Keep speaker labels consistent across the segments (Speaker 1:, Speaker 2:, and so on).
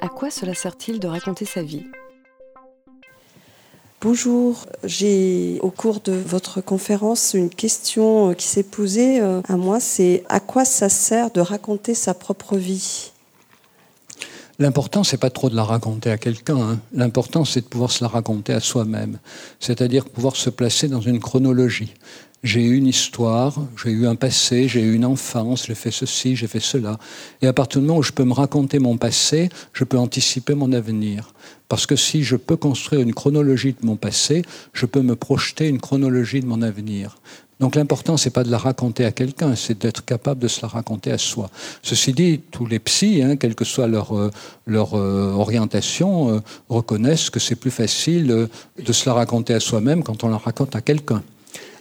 Speaker 1: À quoi cela sert-il de raconter sa vie
Speaker 2: Bonjour, j'ai au cours de votre conférence une question qui s'est posée euh, à moi, c'est à quoi ça sert de raconter sa propre vie?
Speaker 3: L'important, c'est pas trop de la raconter à quelqu'un. Hein. L'important, c'est de pouvoir se la raconter à soi-même. C'est-à-dire pouvoir se placer dans une chronologie. J'ai eu une histoire, j'ai eu un passé, j'ai eu une enfance, j'ai fait ceci, j'ai fait cela. Et à partir du moment où je peux me raconter mon passé, je peux anticiper mon avenir. Parce que si je peux construire une chronologie de mon passé, je peux me projeter une chronologie de mon avenir. Donc l'important, c'est pas de la raconter à quelqu'un, c'est d'être capable de se la raconter à soi. Ceci dit, tous les psys, hein, quelle que soit leur, euh, euh, orientation, euh, reconnaissent que c'est plus facile de se la raconter à soi-même quand on la raconte à quelqu'un.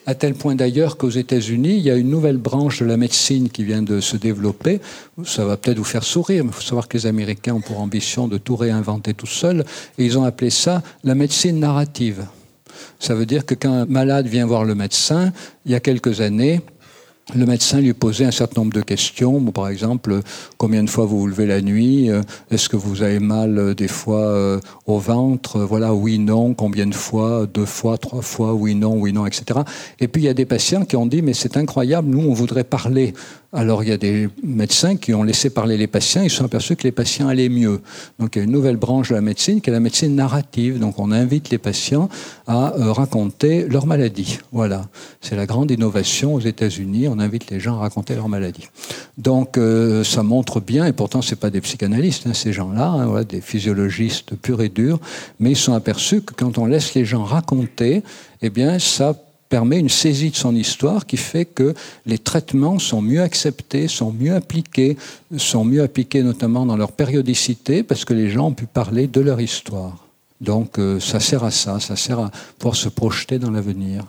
Speaker 3: À tel point d'ailleurs qu'aux États-Unis, il y a une nouvelle branche de la médecine qui vient de se développer. Ça va peut-être vous faire sourire, mais il faut savoir que les Américains ont pour ambition de tout réinventer tout seuls, et ils ont appelé ça la médecine narrative. Ça veut dire que quand un malade vient voir le médecin, il y a quelques années, le médecin lui posait un certain nombre de questions. par exemple, combien de fois vous vous levez la nuit euh, Est-ce que vous avez mal euh, des fois euh, au ventre Voilà, oui, non. Combien de fois Deux fois, trois fois Oui, non, oui, non, etc. Et puis il y a des patients qui ont dit mais c'est incroyable. Nous, on voudrait parler alors il y a des médecins qui ont laissé parler les patients, ils se sont aperçus que les patients allaient mieux. Donc il y a une nouvelle branche de la médecine qui est la médecine narrative. Donc on invite les patients à euh, raconter leur maladie. Voilà, c'est la grande innovation aux États-Unis. On invite les gens à raconter leur maladie. Donc euh, ça montre bien, et pourtant c'est pas des psychanalystes, hein, ces gens-là, hein, des physiologistes purs et durs, mais ils sont aperçus que quand on laisse les gens raconter, eh bien ça permet une saisie de son histoire qui fait que les traitements sont mieux acceptés, sont mieux appliqués, sont mieux appliqués notamment dans leur périodicité parce que les gens ont pu parler de leur histoire. Donc euh, ça sert à ça, ça sert à pouvoir se projeter dans l'avenir.